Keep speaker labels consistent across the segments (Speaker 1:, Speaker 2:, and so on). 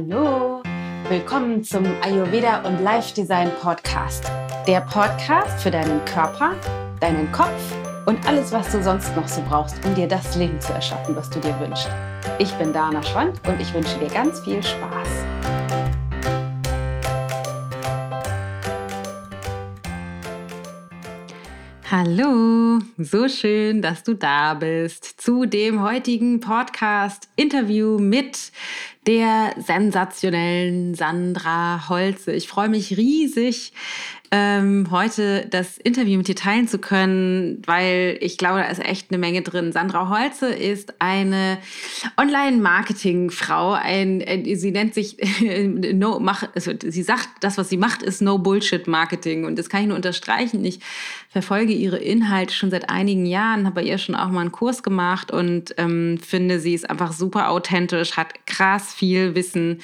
Speaker 1: Hallo, willkommen zum Ayurveda und Life Design Podcast. Der Podcast für deinen Körper, deinen Kopf und alles, was du sonst noch so brauchst, um dir das Leben zu erschaffen, was du dir wünschst. Ich bin Dana Schwand und ich wünsche dir ganz viel Spaß. Hallo, so schön, dass du da bist zu dem heutigen Podcast-Interview mit der sensationellen Sandra Holze. Ich freue mich riesig, ähm, heute das Interview mit dir teilen zu können, weil ich glaube, da ist echt eine Menge drin. Sandra Holze ist eine Online-Marketing-Frau. Ein, ein, sie nennt sich no, mach, also sie sagt, das, was sie macht, ist No Bullshit Marketing. Und das kann ich nur unterstreichen. Ich verfolge ihre Inhalte schon seit einigen Jahren, habe bei ihr schon auch mal einen Kurs gemacht und ähm, finde, sie ist einfach super authentisch, hat krass viel Wissen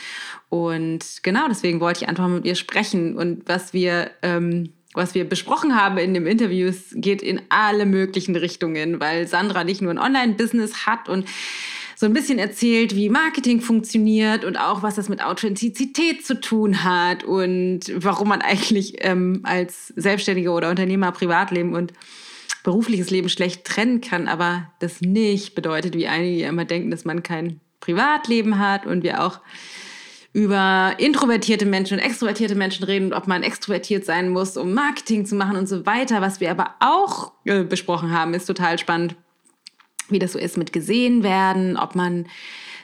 Speaker 1: und genau deswegen wollte ich einfach mit ihr sprechen. Und was wir, ähm, was wir besprochen haben in dem Interview, geht in alle möglichen Richtungen, weil Sandra nicht nur ein Online-Business hat und so ein bisschen erzählt, wie Marketing funktioniert und auch, was das mit Authentizität zu tun hat und warum man eigentlich ähm, als Selbstständiger oder Unternehmer Privatleben und berufliches Leben schlecht trennen kann, aber das nicht bedeutet, wie einige immer denken, dass man kein Privatleben hat und wir auch über introvertierte Menschen und extrovertierte Menschen reden und ob man extrovertiert sein muss, um Marketing zu machen und so weiter. Was wir aber auch äh, besprochen haben, ist total spannend, wie das so ist mit gesehen werden, ob man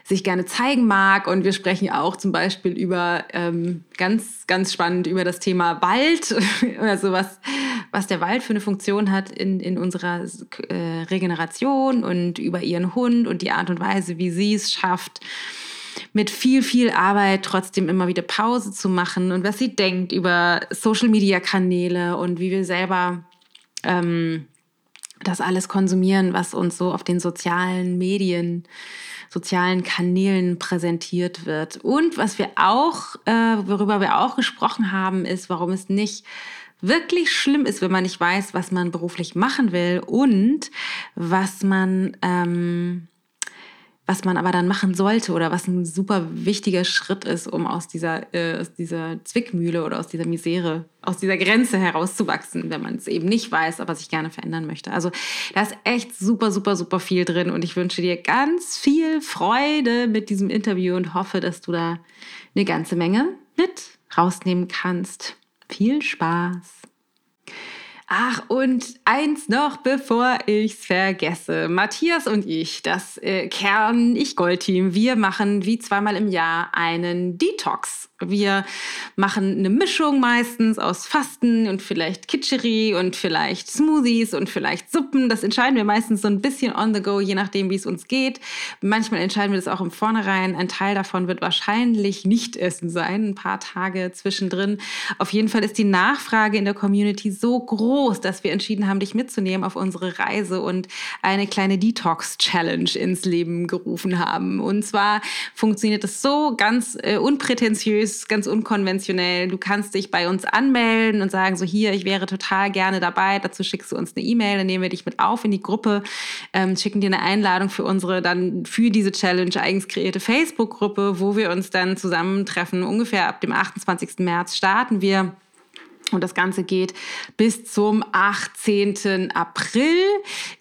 Speaker 1: sich gerne zeigen mag. Und wir sprechen auch zum Beispiel über ähm, ganz, ganz spannend über das Thema Wald, also was, was der Wald für eine Funktion hat in, in unserer äh, Regeneration und über ihren Hund und die Art und Weise, wie sie es schafft, mit viel, viel Arbeit trotzdem immer wieder Pause zu machen und was sie denkt über Social-Media-Kanäle und wie wir selber ähm, das alles konsumieren, was uns so auf den sozialen Medien, sozialen Kanälen präsentiert wird. Und was wir auch, äh, worüber wir auch gesprochen haben, ist, warum es nicht wirklich schlimm ist, wenn man nicht weiß, was man beruflich machen will und was man ähm, was man aber dann machen sollte oder was ein super wichtiger Schritt ist, um aus dieser, äh, aus dieser Zwickmühle oder aus dieser Misere, aus dieser Grenze herauszuwachsen, wenn man es eben nicht weiß, aber sich gerne verändern möchte. Also da ist echt super, super, super viel drin und ich wünsche dir ganz viel Freude mit diesem Interview und hoffe, dass du da eine ganze Menge mit rausnehmen kannst. Viel Spaß! Ach, und eins noch, bevor ich's vergesse. Matthias und ich, das äh, Kern-Ich-Gold-Team, wir machen wie zweimal im Jahr einen Detox. Wir machen eine Mischung meistens aus Fasten und vielleicht Kitscheri und vielleicht Smoothies und vielleicht Suppen. Das entscheiden wir meistens so ein bisschen on the go, je nachdem, wie es uns geht. Manchmal entscheiden wir das auch im Vornherein. Ein Teil davon wird wahrscheinlich nicht essen sein, ein paar Tage zwischendrin. Auf jeden Fall ist die Nachfrage in der Community so groß groß, dass wir entschieden haben, dich mitzunehmen auf unsere Reise und eine kleine Detox-Challenge ins Leben gerufen haben. Und zwar funktioniert es so ganz äh, unprätentiös, ganz unkonventionell. Du kannst dich bei uns anmelden und sagen, so hier, ich wäre total gerne dabei. Dazu schickst du uns eine E-Mail, dann nehmen wir dich mit auf in die Gruppe, ähm, schicken dir eine Einladung für unsere dann für diese Challenge eigens kreierte Facebook-Gruppe, wo wir uns dann zusammentreffen. Ungefähr ab dem 28. März starten wir und das Ganze geht bis zum 18. April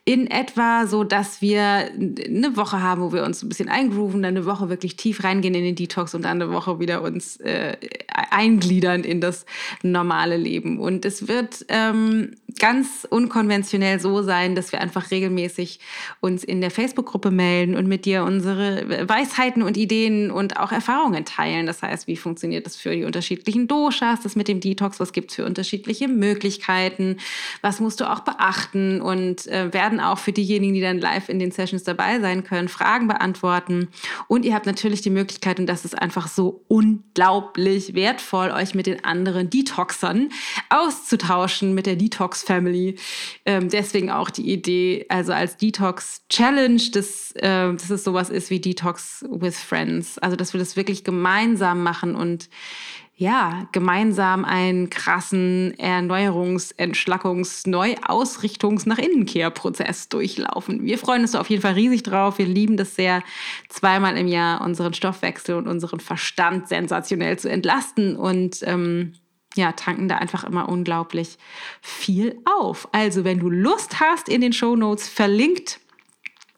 Speaker 1: in etwa, so dass wir eine Woche haben, wo wir uns ein bisschen eingrooven, dann eine Woche wirklich tief reingehen in den Detox und dann eine Woche wieder uns äh, eingliedern in das normale Leben. Und es wird ähm, ganz unkonventionell so sein, dass wir einfach regelmäßig uns in der Facebook-Gruppe melden und mit dir unsere Weisheiten und Ideen und auch Erfahrungen teilen. Das heißt, wie funktioniert das für die unterschiedlichen Doshas, das mit dem Detox, was gibt es für unterschiedliche Möglichkeiten, was musst du auch beachten und äh, werden auch für diejenigen, die dann live in den Sessions dabei sein können, Fragen beantworten. Und ihr habt natürlich die Möglichkeit, und das ist einfach so unglaublich wertvoll, euch mit den anderen Detoxern auszutauschen, mit der Detox Family. Ähm, deswegen auch die Idee, also als Detox Challenge, dass, äh, dass es sowas ist wie Detox with Friends. Also, dass wir das wirklich gemeinsam machen und ja, gemeinsam einen krassen Erneuerungs-, Entschlackungs-, Neuausrichtungs-, nach Innenkehrprozess durchlaufen. Wir freuen uns auf jeden Fall riesig drauf. Wir lieben das sehr, zweimal im Jahr unseren Stoffwechsel und unseren Verstand sensationell zu entlasten und ähm, ja, tanken da einfach immer unglaublich viel auf. Also, wenn du Lust hast, in den Show Notes verlinkt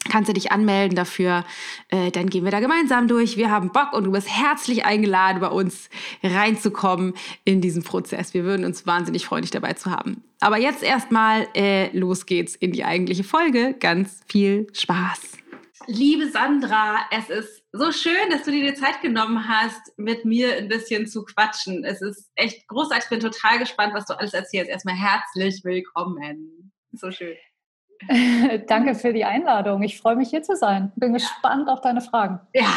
Speaker 1: kannst du dich anmelden dafür. Äh, dann gehen wir da gemeinsam durch. Wir haben Bock und du bist herzlich eingeladen, bei uns reinzukommen in diesen Prozess. Wir würden uns wahnsinnig freuen, dich dabei zu haben. Aber jetzt erstmal äh, los geht's in die eigentliche Folge. Ganz viel Spaß. Liebe Sandra, es ist so schön, dass du dir die Zeit genommen hast, mit mir ein bisschen zu quatschen. Es ist echt großartig. Ich bin total gespannt, was du alles erzählst. Erstmal herzlich willkommen. So schön.
Speaker 2: Danke für die Einladung. Ich freue mich hier zu sein. Bin gespannt auf deine Fragen.
Speaker 1: Ja,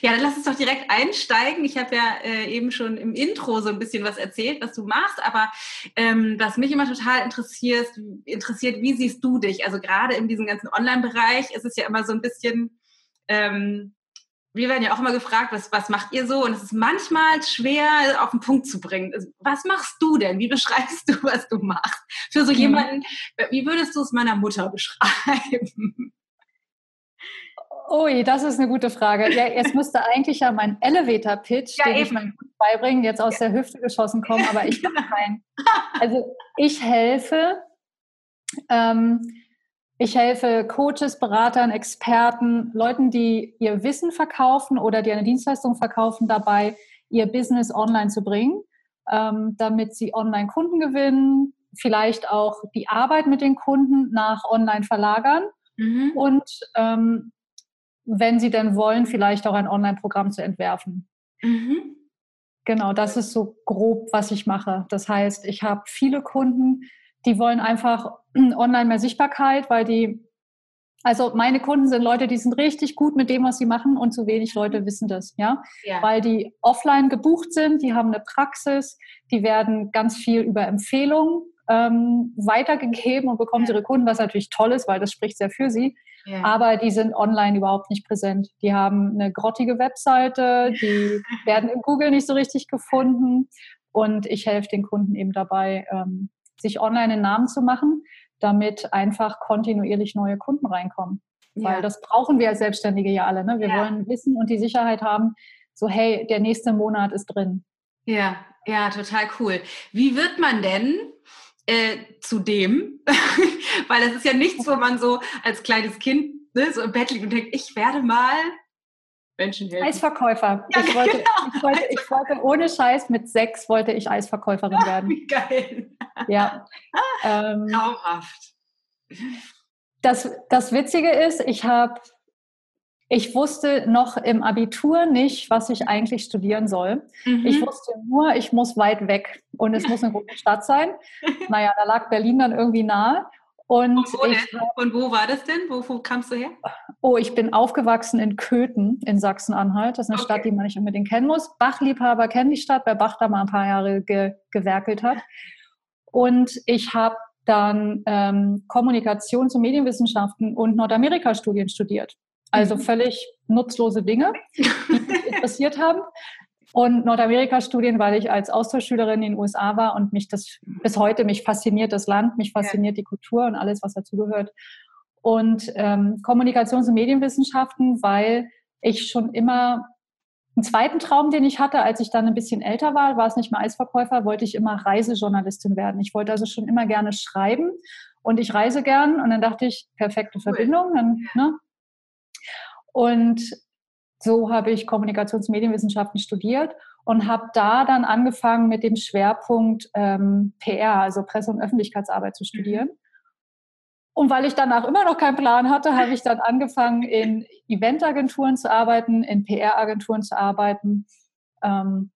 Speaker 1: ja, dann lass uns doch direkt einsteigen. Ich habe ja äh, eben schon im Intro so ein bisschen was erzählt, was du machst, aber ähm, was mich immer total interessiert, interessiert, wie siehst du dich? Also gerade in diesem ganzen Online-Bereich ist es ja immer so ein bisschen ähm, wir werden ja auch immer gefragt, was, was macht ihr so? Und es ist manchmal schwer auf den Punkt zu bringen. Also, was machst du denn? Wie beschreibst du, was du machst? Für so mhm. jemanden, wie würdest du es meiner Mutter beschreiben?
Speaker 2: Ui, das ist eine gute Frage. Ja, jetzt müsste eigentlich ja mein Elevator-Pitch, ja, den eben. ich meinem Kunden beibringen, jetzt aus der Hüfte geschossen kommen, aber ich habe keinen. Also ich helfe ähm, ich helfe Coaches, Beratern, Experten, Leuten, die ihr Wissen verkaufen oder die eine Dienstleistung verkaufen, dabei ihr Business online zu bringen, ähm, damit sie online Kunden gewinnen, vielleicht auch die Arbeit mit den Kunden nach online verlagern mhm. und ähm, wenn sie denn wollen, vielleicht auch ein Online-Programm zu entwerfen. Mhm. Genau, das ist so grob, was ich mache. Das heißt, ich habe viele Kunden, die wollen einfach online mehr Sichtbarkeit, weil die, also meine Kunden sind Leute, die sind richtig gut mit dem, was sie machen und zu wenig Leute wissen das, ja, ja. weil die offline gebucht sind, die haben eine Praxis, die werden ganz viel über Empfehlungen ähm, weitergegeben und bekommen ja. ihre Kunden, was natürlich toll ist, weil das spricht sehr für sie. Ja. Aber die sind online überhaupt nicht präsent. Die haben eine grottige Webseite, die werden in Google nicht so richtig gefunden. Und ich helfe den Kunden eben dabei, ähm, sich online einen Namen zu machen, damit einfach kontinuierlich neue Kunden reinkommen. Ja. Weil das brauchen wir als Selbstständige ja alle. Ne? Wir ja. wollen wissen und die Sicherheit haben, so hey, der nächste Monat ist drin.
Speaker 1: Ja, ja, total cool. Wie wird man denn äh, zu dem? Weil das ist ja nichts, wo man so als kleines Kind ne, so im Bett liegt und denkt, ich werde mal Menschen helfen.
Speaker 2: Eisverkäufer. Ja, ich, wollte, genau. ich, wollte, ich, wollte, ohne Scheiß mit sechs wollte ich Eisverkäuferin werden. Wie geil. Ja. Ähm, Traumhaft. Das, das Witzige ist, ich habe, ich wusste noch im Abitur nicht, was ich eigentlich studieren soll. Mhm. Ich wusste nur, ich muss weit weg und es muss eine große Stadt sein. Naja, da lag Berlin dann irgendwie nahe. Und, und,
Speaker 1: wo, ich, und wo war das denn? Wo, wo, kamst du her?
Speaker 2: Oh, ich bin aufgewachsen in Köthen in Sachsen-Anhalt. Das ist eine okay. Stadt, die man nicht unbedingt kennen muss. Bachliebhaber kennen die Stadt, weil Bach da mal ein paar Jahre ge, gewerkelt hat. Und ich habe dann ähm, Kommunikations- und Medienwissenschaften und Nordamerika-Studien studiert. Also mhm. völlig nutzlose Dinge, die mich interessiert haben und Nordamerika-Studien, weil ich als Austauschschülerin in den USA war und mich das bis heute mich fasziniert das Land, mich fasziniert die Kultur und alles, was dazugehört. Und ähm, Kommunikations- und Medienwissenschaften, weil ich schon immer einen zweiten Traum, den ich hatte, als ich dann ein bisschen älter war, war es nicht mehr Eisverkäufer, wollte ich immer Reisejournalistin werden. Ich wollte also schon immer gerne schreiben und ich reise gern und dann dachte ich, perfekte Verbindung. Dann, ne? Und so habe ich Kommunikations- und Medienwissenschaften studiert und habe da dann angefangen mit dem Schwerpunkt ähm, PR, also Presse- und Öffentlichkeitsarbeit zu studieren. Mhm. Und weil ich danach immer noch keinen Plan hatte, habe ich dann angefangen, in Eventagenturen zu arbeiten, in PR-Agenturen zu arbeiten, ähm,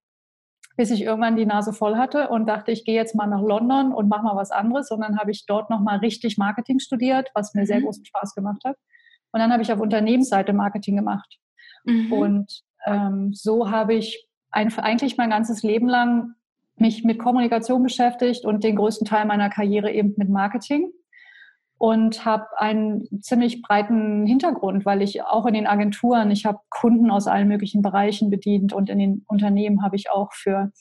Speaker 2: bis ich irgendwann die Nase voll hatte und dachte, ich gehe jetzt mal nach London und mache mal was anderes. Und dann habe ich dort nochmal richtig Marketing studiert, was mir sehr mhm. großen Spaß gemacht hat. Und dann habe ich auf Unternehmensseite Marketing gemacht. Mhm. Und ähm, so habe ich ein, eigentlich mein ganzes Leben lang mich mit Kommunikation beschäftigt und den größten Teil meiner Karriere eben mit Marketing und habe einen ziemlich breiten Hintergrund, weil ich auch in den Agenturen, ich habe Kunden aus allen möglichen Bereichen bedient und in den Unternehmen habe ich auch für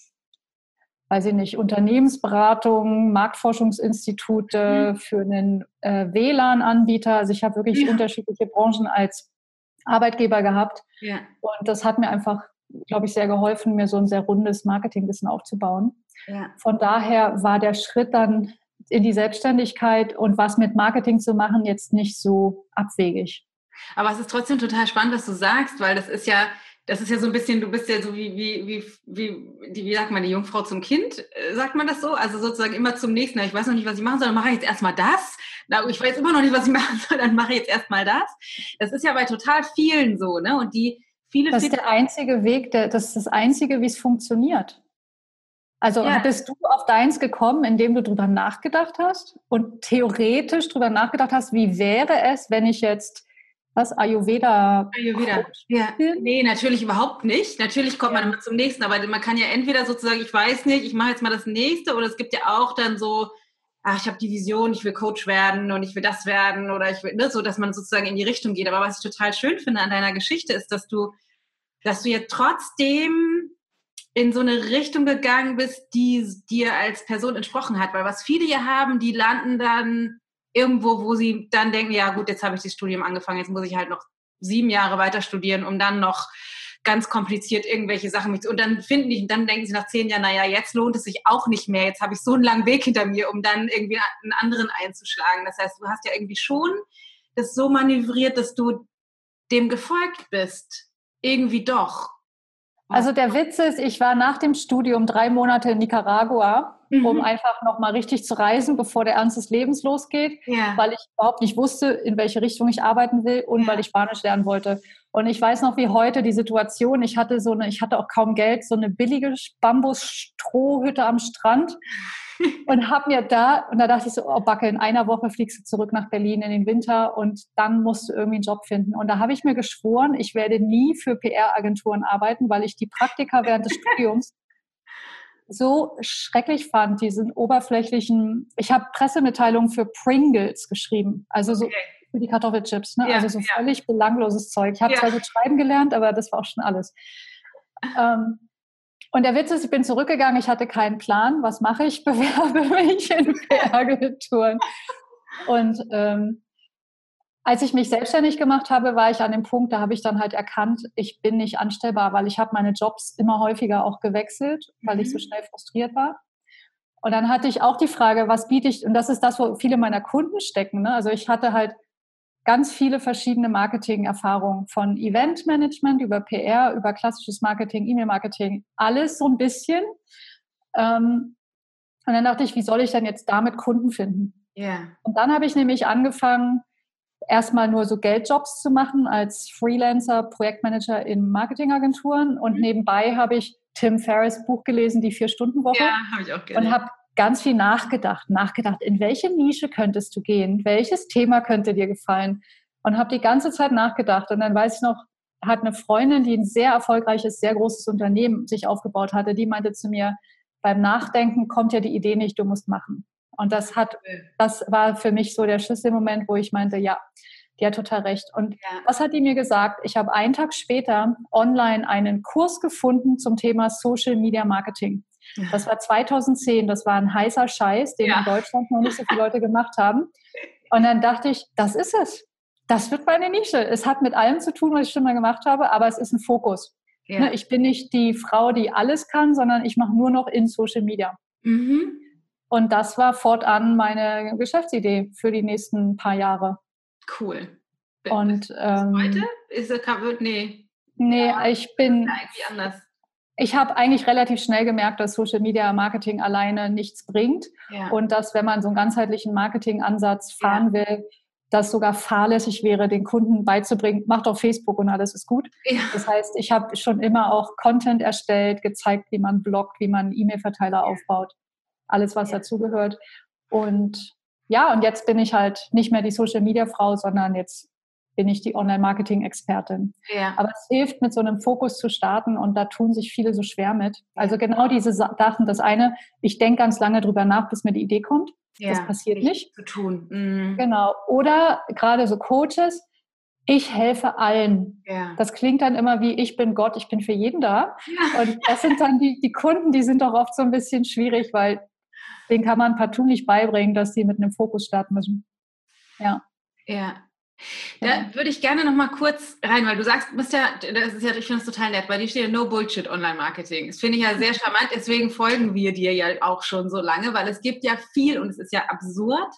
Speaker 2: weiß ich nicht, Unternehmensberatung, Marktforschungsinstitute, mhm. für einen äh, WLAN-Anbieter. Also ich habe wirklich ja. unterschiedliche Branchen als Arbeitgeber gehabt. Ja. Und das hat mir einfach, glaube ich, sehr geholfen, mir so ein sehr rundes Marketingwissen aufzubauen. Ja. Von daher war der Schritt dann in die Selbstständigkeit und was mit Marketing zu machen jetzt nicht so abwegig.
Speaker 1: Aber es ist trotzdem total spannend, was du sagst, weil das ist ja, das ist ja so ein bisschen, du bist ja so wie, wie, wie, wie, die, wie sagt man, die Jungfrau zum Kind, äh, sagt man das so? Also sozusagen immer zum nächsten, ich weiß noch nicht, was ich machen soll, dann mache ich jetzt erstmal das. Na, ich weiß immer noch nicht, was ich machen soll, dann mache ich jetzt erstmal das. Das ist ja bei total vielen so, ne? Und die viele.
Speaker 2: Das ist der einzige Weg, der, das ist das einzige, wie es funktioniert. Also ja. bist du auf deins gekommen, indem du drüber nachgedacht hast und theoretisch drüber nachgedacht hast, wie wäre es, wenn ich jetzt was Ayurveda?
Speaker 1: Ayurveda. Ja. Nee, natürlich überhaupt nicht. Natürlich kommt man immer zum nächsten, aber man kann ja entweder sozusagen, ich weiß nicht, ich mache jetzt mal das nächste, oder es gibt ja auch dann so, ach, ich habe die Vision, ich will Coach werden und ich will das werden oder ich will, ne, so, dass man sozusagen in die Richtung geht. Aber was ich total schön finde an deiner Geschichte ist, dass du, dass du ja trotzdem in so eine Richtung gegangen bist, die dir als Person entsprochen hat. Weil was viele hier haben, die landen dann irgendwo, wo sie dann denken, ja gut, jetzt habe ich das Studium angefangen, jetzt muss ich halt noch sieben Jahre weiter studieren, um dann noch ganz kompliziert irgendwelche Sachen mit und dann finden die, dann denken sie nach zehn Jahren, naja, jetzt lohnt es sich auch nicht mehr, jetzt habe ich so einen langen Weg hinter mir, um dann irgendwie einen anderen einzuschlagen. Das heißt, du hast ja irgendwie schon das so manövriert, dass du dem gefolgt bist. Irgendwie doch.
Speaker 2: Also der Witz ist, ich war nach dem Studium drei Monate in Nicaragua, mhm. um einfach nochmal richtig zu reisen, bevor der Ernst des Lebens losgeht, ja. weil ich überhaupt nicht wusste, in welche Richtung ich arbeiten will und ja. weil ich Spanisch lernen wollte. Und ich weiß noch wie heute die Situation, ich hatte so eine, ich hatte auch kaum Geld, so eine billige Bambusstrohhütte am Strand und habe mir da, und da dachte ich so, oh Backe, in einer Woche fliegst du zurück nach Berlin in den Winter und dann musst du irgendwie einen Job finden. Und da habe ich mir geschworen, ich werde nie für PR-Agenturen arbeiten, weil ich die Praktika während des Studiums so schrecklich fand, diesen oberflächlichen, ich habe Pressemitteilungen für Pringles geschrieben, also so okay. für die Kartoffelchips, ne? ja, also so ja. völlig belangloses Zeug. Ich habe ja. zwar gut schreiben gelernt, aber das war auch schon alles. Ähm, und der Witz ist, ich bin zurückgegangen, ich hatte keinen Plan, was mache ich, bewerbe mich in PR-Agenturen. Und ähm, als ich mich selbstständig gemacht habe, war ich an dem Punkt, da habe ich dann halt erkannt, ich bin nicht anstellbar, weil ich habe meine Jobs immer häufiger auch gewechselt, weil ich so mhm. schnell frustriert war. Und dann hatte ich auch die Frage, was biete ich, und das ist das, wo viele meiner Kunden stecken. Ne? Also ich hatte halt ganz viele verschiedene Marketing-Erfahrungen von Event-Management über PR, über klassisches Marketing, E-Mail-Marketing, alles so ein bisschen. Ähm, und dann dachte ich, wie soll ich denn jetzt damit Kunden finden? Yeah. Und dann habe ich nämlich angefangen, erstmal nur so Geldjobs zu machen als Freelancer, Projektmanager in Marketingagenturen. Und mhm. nebenbei habe ich Tim Ferriss Buch gelesen, die Vier-Stunden-Woche. Ja, habe ich auch gelesen. Und habe ganz viel nachgedacht, nachgedacht, in welche Nische könntest du gehen, welches Thema könnte dir gefallen und habe die ganze Zeit nachgedacht und dann weiß ich noch, hat eine Freundin, die ein sehr erfolgreiches, sehr großes Unternehmen sich aufgebaut hatte, die meinte zu mir, beim Nachdenken kommt ja die Idee nicht, du musst machen. Und das hat, das war für mich so der Schlüsselmoment, wo ich meinte, ja, die hat total recht. Und ja. was hat die mir gesagt? Ich habe einen Tag später online einen Kurs gefunden zum Thema Social Media Marketing. Das war 2010, das war ein heißer Scheiß, den ja. in Deutschland noch nicht so viele Leute gemacht haben. Und dann dachte ich, das ist es. Das wird meine Nische. Es hat mit allem zu tun, was ich schon mal gemacht habe, aber es ist ein Fokus. Ja. Ne, ich bin nicht die Frau, die alles kann, sondern ich mache nur noch in Social Media. Mhm. Und das war fortan meine Geschäftsidee für die nächsten paar Jahre.
Speaker 1: Cool.
Speaker 2: Und ähm, heute
Speaker 1: ist es nee.
Speaker 2: Nee, ja, ich bin. Eigentlich anders ich habe eigentlich relativ schnell gemerkt, dass Social Media Marketing alleine nichts bringt ja. und dass, wenn man so einen ganzheitlichen Marketingansatz fahren ja. will, das sogar fahrlässig wäre, den Kunden beizubringen, macht auf Facebook und alles ist gut. Ja. Das heißt, ich habe schon immer auch Content erstellt, gezeigt, wie man bloggt, wie man E-Mail-Verteiler aufbaut, alles, was dazugehört. Und ja, und jetzt bin ich halt nicht mehr die Social Media Frau, sondern jetzt bin ich die Online-Marketing-Expertin. Ja. Aber es hilft, mit so einem Fokus zu starten und da tun sich viele so schwer mit. Also genau diese Sachen. Das eine, ich denke ganz lange drüber nach, bis mir die Idee kommt. Ja, das passiert nicht.
Speaker 1: Zu tun. Mhm.
Speaker 2: Genau. Oder gerade so Coaches, ich helfe allen.
Speaker 1: Ja.
Speaker 2: Das klingt dann immer wie, ich bin Gott, ich bin für jeden da. Ja. Und das sind dann die, die Kunden, die sind doch oft so ein bisschen schwierig, weil den kann man partout nicht beibringen, dass sie mit einem Fokus starten müssen. Ja.
Speaker 1: Ja. Da würde ich gerne noch mal kurz rein, weil du sagst, du bist ja, das ist ja, ich finde es total nett, weil die steht ja No Bullshit Online Marketing. Das finde ich ja sehr charmant, deswegen folgen wir dir ja auch schon so lange, weil es gibt ja viel und es ist ja absurd.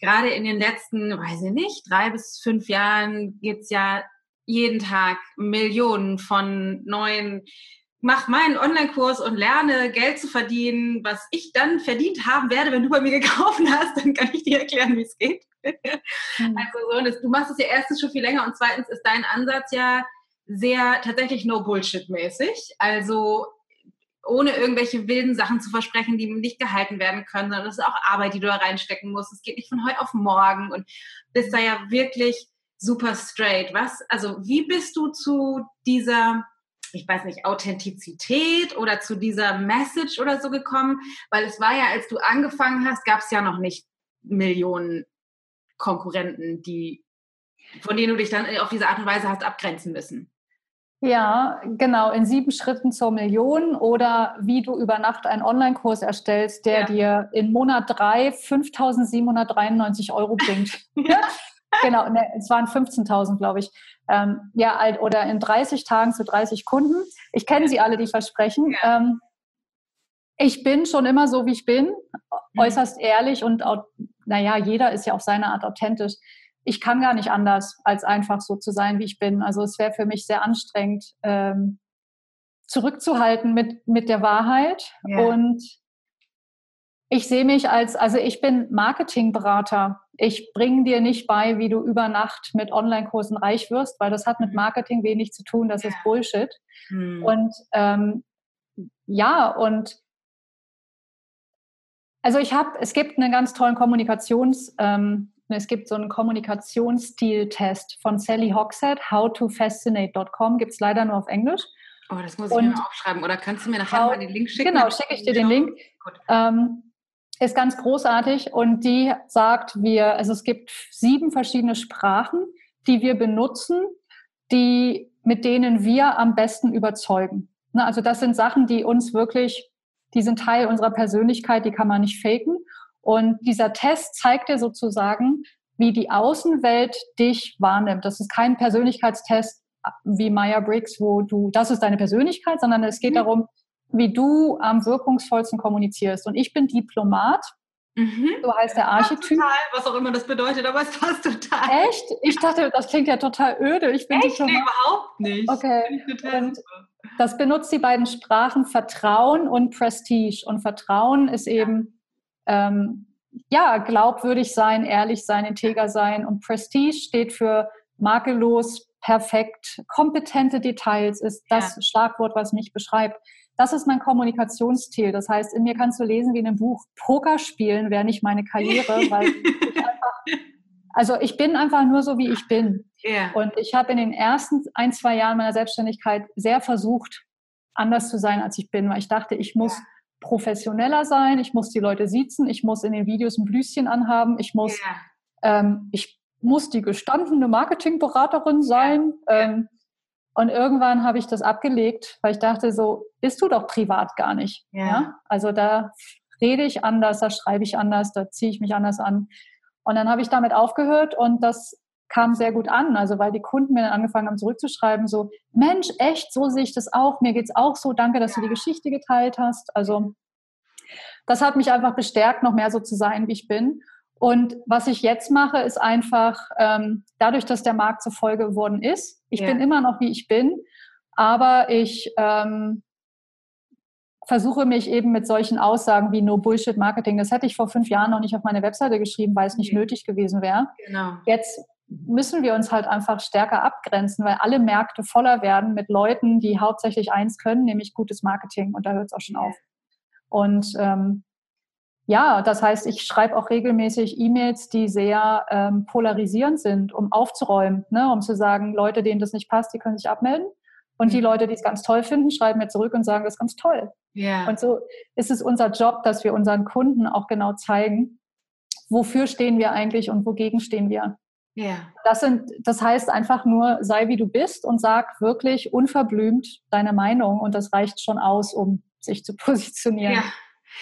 Speaker 1: Gerade in den letzten, weiß ich nicht, drei bis fünf Jahren gibt es ja jeden Tag Millionen von neuen mach meinen Online-Kurs und lerne Geld zu verdienen, was ich dann verdient haben werde, wenn du bei mir gekauft hast, dann kann ich dir erklären, wie es geht. Mhm. Also so, das, du machst es ja erstens schon viel länger und zweitens ist dein Ansatz ja sehr tatsächlich no bullshit mäßig. Also ohne irgendwelche wilden Sachen zu versprechen, die nicht gehalten werden können, sondern das ist auch Arbeit, die du da reinstecken musst. Es geht nicht von heute auf morgen und bist da ja wirklich super straight. Was, also wie bist du zu dieser ich weiß nicht, Authentizität oder zu dieser Message oder so gekommen? Weil es war ja, als du angefangen hast, gab es ja noch nicht Millionen Konkurrenten, die, von denen du dich dann auf diese Art und Weise hast abgrenzen müssen.
Speaker 2: Ja, genau, in sieben Schritten zur Million oder wie du über Nacht einen Online-Kurs erstellst, der ja. dir in Monat drei 5.793 Euro bringt. genau, ne, es waren 15.000, glaube ich. Ähm, ja, oder in 30 Tagen zu 30 Kunden. Ich kenne sie alle, die versprechen. Ja. Ähm, ich bin schon immer so, wie ich bin, mhm. äußerst ehrlich und, naja, jeder ist ja auf seine Art authentisch. Ich kann gar nicht anders, als einfach so zu sein, wie ich bin. Also es wäre für mich sehr anstrengend, ähm, zurückzuhalten mit, mit der Wahrheit. Ja. Und ich sehe mich als, also ich bin Marketingberater. Ich bringe dir nicht bei, wie du über Nacht mit Online-Kursen reich wirst, weil das hat mit mhm. Marketing wenig zu tun, das ist Bullshit. Mhm. Und ähm, ja, und also ich habe, es gibt einen ganz tollen Kommunikations, ähm, es gibt so einen Kommunikationsstil-Test von Sally Hogshead, howtofascinate.com, gibt es leider nur auf Englisch.
Speaker 1: Oh, das muss ich und mir aufschreiben. Oder kannst du mir nachher mal den Link schicken?
Speaker 2: Genau, schicke ich dir den Link. Ähm, ist ganz großartig und die sagt, wir, also es gibt sieben verschiedene Sprachen, die wir benutzen, die, mit denen wir am besten überzeugen. Ne, also das sind Sachen, die uns wirklich, die sind Teil unserer Persönlichkeit, die kann man nicht faken. Und dieser Test zeigt dir sozusagen, wie die Außenwelt dich wahrnimmt. Das ist kein Persönlichkeitstest wie Meyer-Briggs, wo du, das ist deine Persönlichkeit, sondern es geht mhm. darum, wie du am wirkungsvollsten kommunizierst. Und ich bin Diplomat. Mhm. So heißt der Archetyp.
Speaker 1: Total, was auch immer das bedeutet, aber es passt total.
Speaker 2: Echt? Ich dachte, das klingt ja total öde. Ich bin
Speaker 1: Echt? Nee, überhaupt nicht.
Speaker 2: Okay. Und das benutzt die beiden Sprachen Vertrauen und Prestige. Und Vertrauen ist eben, ähm, ja, glaubwürdig sein, ehrlich sein, integer sein. Und Prestige steht für makellos, perfekt, kompetente Details, ist das ja. Schlagwort, was mich beschreibt. Das ist mein Kommunikationsstil. Das heißt, in mir kannst du lesen wie in einem Buch, Poker spielen wäre nicht meine Karriere, weil ich einfach, also ich bin einfach nur so, wie ich bin. Yeah. Und ich habe in den ersten ein, zwei Jahren meiner Selbstständigkeit sehr versucht, anders zu sein, als ich bin, weil ich dachte, ich muss yeah. professioneller sein, ich muss die Leute siezen, ich muss in den Videos ein Blüschen anhaben, ich muss, yeah. ähm, ich muss die gestandene Marketingberaterin sein. Ähm, und irgendwann habe ich das abgelegt, weil ich dachte, so bist du doch privat gar nicht. Ja. ja? Also da rede ich anders, da schreibe ich anders, da ziehe ich mich anders an. Und dann habe ich damit aufgehört und das kam sehr gut an. Also weil die Kunden mir dann angefangen haben zurückzuschreiben, so Mensch, echt, so sehe ich das auch, mir geht es auch so, danke, dass du die Geschichte geteilt hast. Also das hat mich einfach bestärkt, noch mehr so zu sein, wie ich bin. Und was ich jetzt mache, ist einfach, ähm, dadurch, dass der Markt so voll geworden ist, ich ja. bin immer noch, wie ich bin, aber ich ähm, versuche mich eben mit solchen Aussagen wie No Bullshit Marketing, das hätte ich vor fünf Jahren noch nicht auf meine Webseite geschrieben, weil es nicht okay. nötig gewesen wäre. Genau. Jetzt müssen wir uns halt einfach stärker abgrenzen, weil alle Märkte voller werden mit Leuten, die hauptsächlich eins können, nämlich gutes Marketing. Und da hört es auch schon auf. Und ähm, ja, das heißt, ich schreibe auch regelmäßig E-Mails, die sehr ähm, polarisierend sind, um aufzuräumen, ne? um zu sagen, Leute, denen das nicht passt, die können sich abmelden. Und die mhm. Leute, die es ganz toll finden, schreiben mir zurück und sagen, das ist ganz toll. Yeah. Und so ist es unser Job, dass wir unseren Kunden auch genau zeigen, wofür stehen wir eigentlich und wogegen stehen wir.
Speaker 1: Ja.
Speaker 2: Das, sind, das heißt einfach nur, sei wie du bist und sag wirklich unverblümt deine Meinung und das reicht schon aus, um sich zu positionieren. Ja.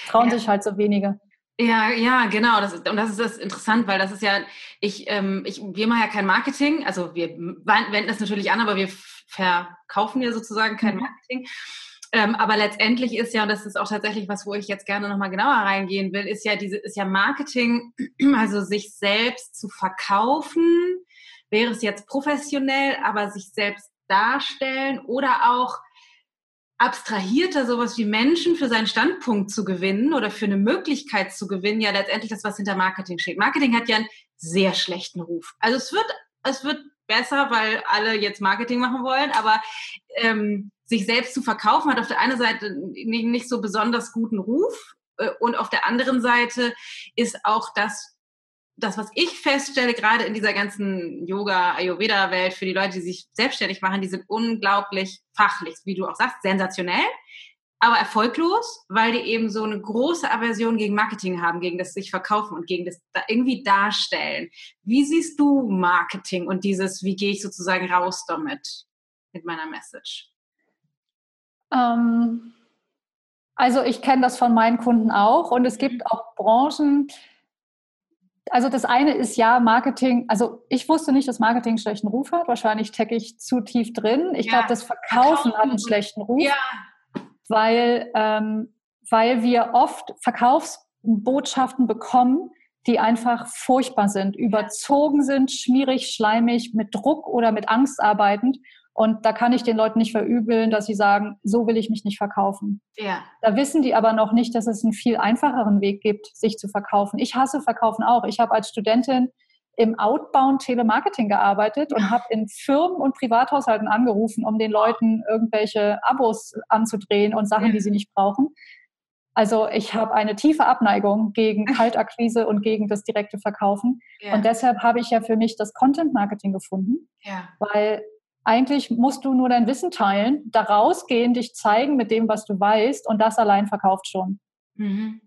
Speaker 2: Trauen ja. sich halt so wenige.
Speaker 1: Ja, ja, genau. Das ist, und das ist das interessant, weil das ist ja, ich, ähm, ich, wir machen ja kein Marketing, also wir wenden das natürlich an, aber wir verkaufen ja sozusagen kein mhm. Marketing. Ähm, aber letztendlich ist ja, und das ist auch tatsächlich was, wo ich jetzt gerne nochmal genauer reingehen will, ist ja diese, ist ja Marketing, also sich selbst zu verkaufen, wäre es jetzt professionell, aber sich selbst darstellen oder auch abstrahierter sowas wie Menschen für seinen Standpunkt zu gewinnen oder für eine Möglichkeit zu gewinnen, ja letztendlich das, was hinter Marketing steht. Marketing hat ja einen sehr schlechten Ruf. Also es wird, es wird besser, weil alle jetzt Marketing machen wollen, aber ähm, sich selbst zu verkaufen hat auf der einen Seite nicht, nicht so besonders guten Ruf äh, und auf der anderen Seite ist auch das das, was ich feststelle, gerade in dieser ganzen Yoga-Ayurveda-Welt, für die Leute, die sich selbstständig machen, die sind unglaublich fachlich, wie du auch sagst, sensationell, aber erfolglos, weil die eben so eine große Aversion gegen Marketing haben, gegen das sich verkaufen und gegen das irgendwie darstellen. Wie siehst du Marketing und dieses, wie gehe ich sozusagen raus damit, mit meiner Message?
Speaker 2: Ähm, also ich kenne das von meinen Kunden auch und es gibt auch Branchen, also das eine ist ja Marketing, also ich wusste nicht, dass Marketing einen schlechten Ruf hat. Wahrscheinlich stecke ich zu tief drin. Ich ja. glaube, das Verkaufen, hat einen schlechten Ruf, ja. weil, ähm, weil wir oft Verkaufsbotschaften bekommen, die einfach furchtbar sind, überzogen sind, schmierig, schleimig, mit Druck oder mit Angst arbeitend. Und da kann ich den Leuten nicht verübeln, dass sie sagen, so will ich mich nicht verkaufen.
Speaker 1: Ja.
Speaker 2: Da wissen die aber noch nicht, dass es einen viel einfacheren Weg gibt, sich zu verkaufen. Ich hasse Verkaufen auch. Ich habe als Studentin im Outbound Telemarketing gearbeitet und habe in Firmen und Privathaushalten angerufen, um den Leuten irgendwelche Abos anzudrehen und Sachen, die sie nicht brauchen. Also ich habe eine tiefe Abneigung gegen Kaltakquise und gegen das direkte Verkaufen. Ja. Und deshalb habe ich ja für mich das Content Marketing gefunden,
Speaker 1: ja.
Speaker 2: weil eigentlich musst du nur dein Wissen teilen, da rausgehen, dich zeigen mit dem, was du weißt und das allein verkauft schon.
Speaker 1: Mhm.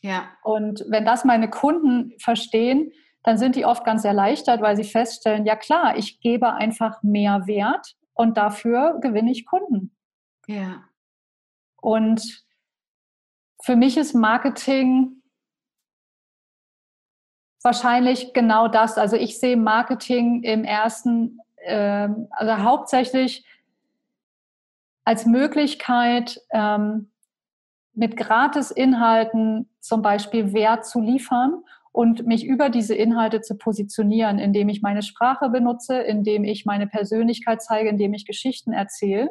Speaker 1: Ja.
Speaker 2: Und wenn das meine Kunden verstehen, dann sind die oft ganz erleichtert, weil sie feststellen, ja klar, ich gebe einfach mehr Wert und dafür gewinne ich Kunden.
Speaker 1: Ja.
Speaker 2: Und für mich ist Marketing wahrscheinlich genau das. Also ich sehe Marketing im ersten ähm, also hauptsächlich als Möglichkeit, ähm, mit Gratis-Inhalten zum Beispiel Wert zu liefern und mich über diese Inhalte zu positionieren, indem ich meine Sprache benutze, indem ich meine Persönlichkeit zeige, indem ich Geschichten erzähle.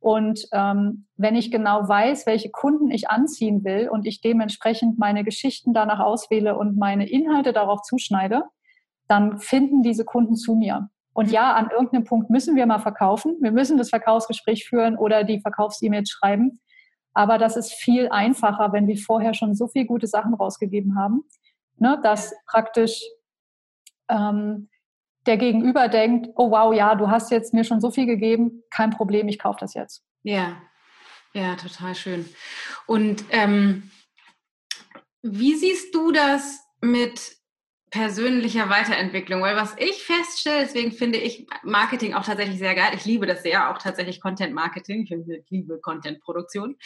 Speaker 2: Und ähm, wenn ich genau weiß, welche Kunden ich anziehen will und ich dementsprechend meine Geschichten danach auswähle und meine Inhalte darauf zuschneide, dann finden diese Kunden zu mir. Und ja, an irgendeinem Punkt müssen wir mal verkaufen. Wir müssen das Verkaufsgespräch führen oder die Verkaufs-E-Mails schreiben. Aber das ist viel einfacher, wenn wir vorher schon so viele gute Sachen rausgegeben haben, ne, dass praktisch ähm, der Gegenüber denkt, oh wow, ja, du hast jetzt mir schon so viel gegeben, kein Problem, ich kaufe das jetzt.
Speaker 1: Ja, ja, total schön. Und ähm, wie siehst du das mit persönlicher Weiterentwicklung, weil was ich feststelle, deswegen finde ich Marketing auch tatsächlich sehr geil. Ich liebe das sehr, auch tatsächlich Content Marketing. Ich liebe Content Produktion.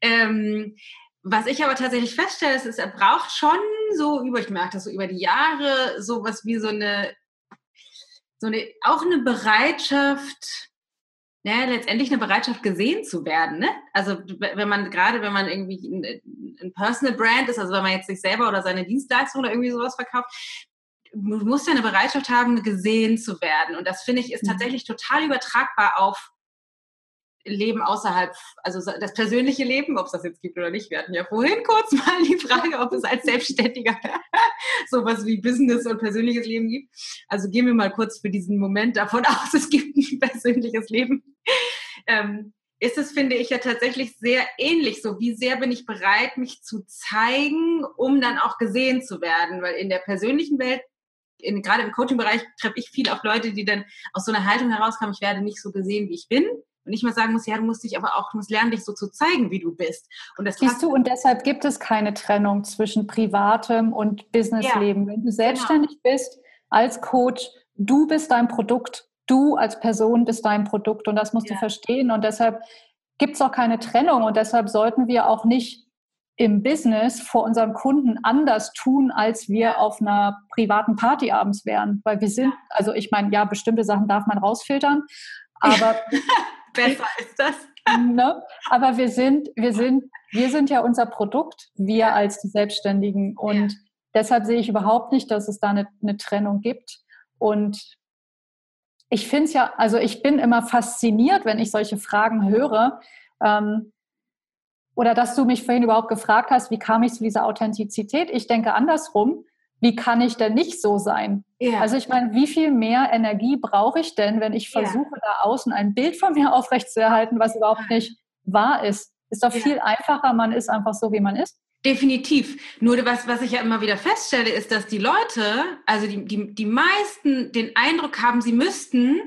Speaker 1: Ähm, was ich aber tatsächlich feststelle, ist, ist, er braucht schon so über, ich merke das so über die Jahre, sowas wie so eine, so eine, auch eine Bereitschaft, ja, letztendlich eine Bereitschaft gesehen zu werden. Ne? Also wenn man gerade, wenn man irgendwie ein, ein, Personal Brand ist, also wenn man jetzt sich selber oder seine Dienstleistung oder irgendwie sowas verkauft, du musst ja eine Bereitschaft haben, gesehen zu werden. Und das finde ich ist mhm. tatsächlich total übertragbar auf Leben außerhalb, also das persönliche Leben, ob es das jetzt gibt oder nicht. Wir hatten ja vorhin kurz mal die Frage, ob es als Selbstständiger sowas wie Business und persönliches Leben gibt. Also gehen wir mal kurz für diesen Moment davon aus, es gibt ein persönliches Leben. Ähm, ist es, finde ich, ja tatsächlich sehr ähnlich. So, wie sehr bin ich bereit, mich zu zeigen, um dann auch gesehen zu werden? Weil in der persönlichen Welt in, gerade im Coaching-Bereich treffe ich viel auf Leute, die dann aus so einer Haltung herauskommen, ich werde nicht so gesehen, wie ich bin und nicht mal sagen muss, ja, du musst dich aber auch, du musst lernen, dich so zu zeigen, wie du bist.
Speaker 2: Und das Siehst du, und deshalb gibt es keine Trennung zwischen privatem und Businessleben. Ja, Wenn du selbstständig genau. bist, als Coach, du bist dein Produkt. Du als Person bist dein Produkt und das musst ja. du verstehen. Und deshalb gibt es auch keine Trennung und deshalb sollten wir auch nicht im Business vor unseren Kunden anders tun, als wir auf einer privaten Party abends wären. Weil wir sind, also ich meine, ja, bestimmte Sachen darf man rausfiltern, aber
Speaker 1: besser ist das.
Speaker 2: Ne? Aber wir sind, wir sind, wir sind ja unser Produkt, wir als die Selbstständigen. Und ja. deshalb sehe ich überhaupt nicht, dass es da eine, eine Trennung gibt. Und ich finde es ja, also ich bin immer fasziniert, wenn ich solche Fragen höre. Ähm, oder dass du mich vorhin überhaupt gefragt hast, wie kam ich zu dieser Authentizität? Ich denke andersrum, wie kann ich denn nicht so sein? Ja. Also ich meine, wie viel mehr Energie brauche ich denn, wenn ich versuche, ja. da außen ein Bild von mir aufrechtzuerhalten, was überhaupt nicht wahr ist? Ist doch viel einfacher, man ist einfach so, wie man ist.
Speaker 1: Definitiv. Nur was, was ich ja immer wieder feststelle, ist, dass die Leute, also die, die, die meisten den Eindruck haben, sie müssten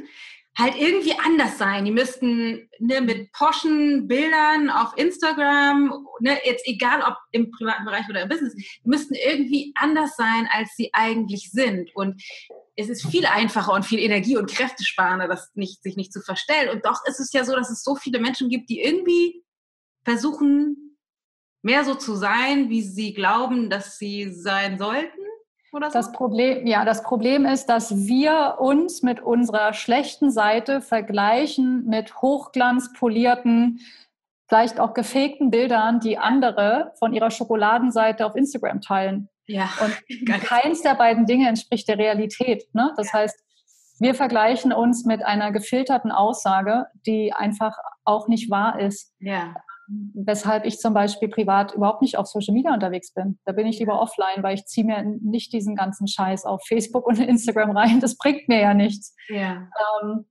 Speaker 1: halt irgendwie anders sein. Die müssten ne, mit poschen Bildern auf Instagram, ne, jetzt egal ob im privaten Bereich oder im Business, müssten irgendwie anders sein, als sie eigentlich sind. Und es ist viel einfacher und viel Energie- und Kräftesparender, das nicht, sich nicht zu verstellen. Und doch ist es ja so, dass es so viele Menschen gibt, die irgendwie versuchen, mehr so zu sein, wie sie glauben, dass sie sein sollten
Speaker 2: oder so? Das Problem, ja, das Problem ist, dass wir uns mit unserer schlechten Seite vergleichen mit hochglanzpolierten, vielleicht auch gefakten Bildern, die andere von ihrer Schokoladenseite auf Instagram teilen. Ja. Und keins der beiden Dinge entspricht der Realität. Ne? Das ja. heißt, wir vergleichen uns mit einer gefilterten Aussage, die einfach auch nicht wahr ist. Ja weshalb ich zum Beispiel privat überhaupt nicht auf Social Media unterwegs bin. Da bin ich lieber offline, weil ich ziehe mir nicht diesen ganzen Scheiß auf Facebook und Instagram rein. Das bringt mir ja nichts. Ja. Ähm,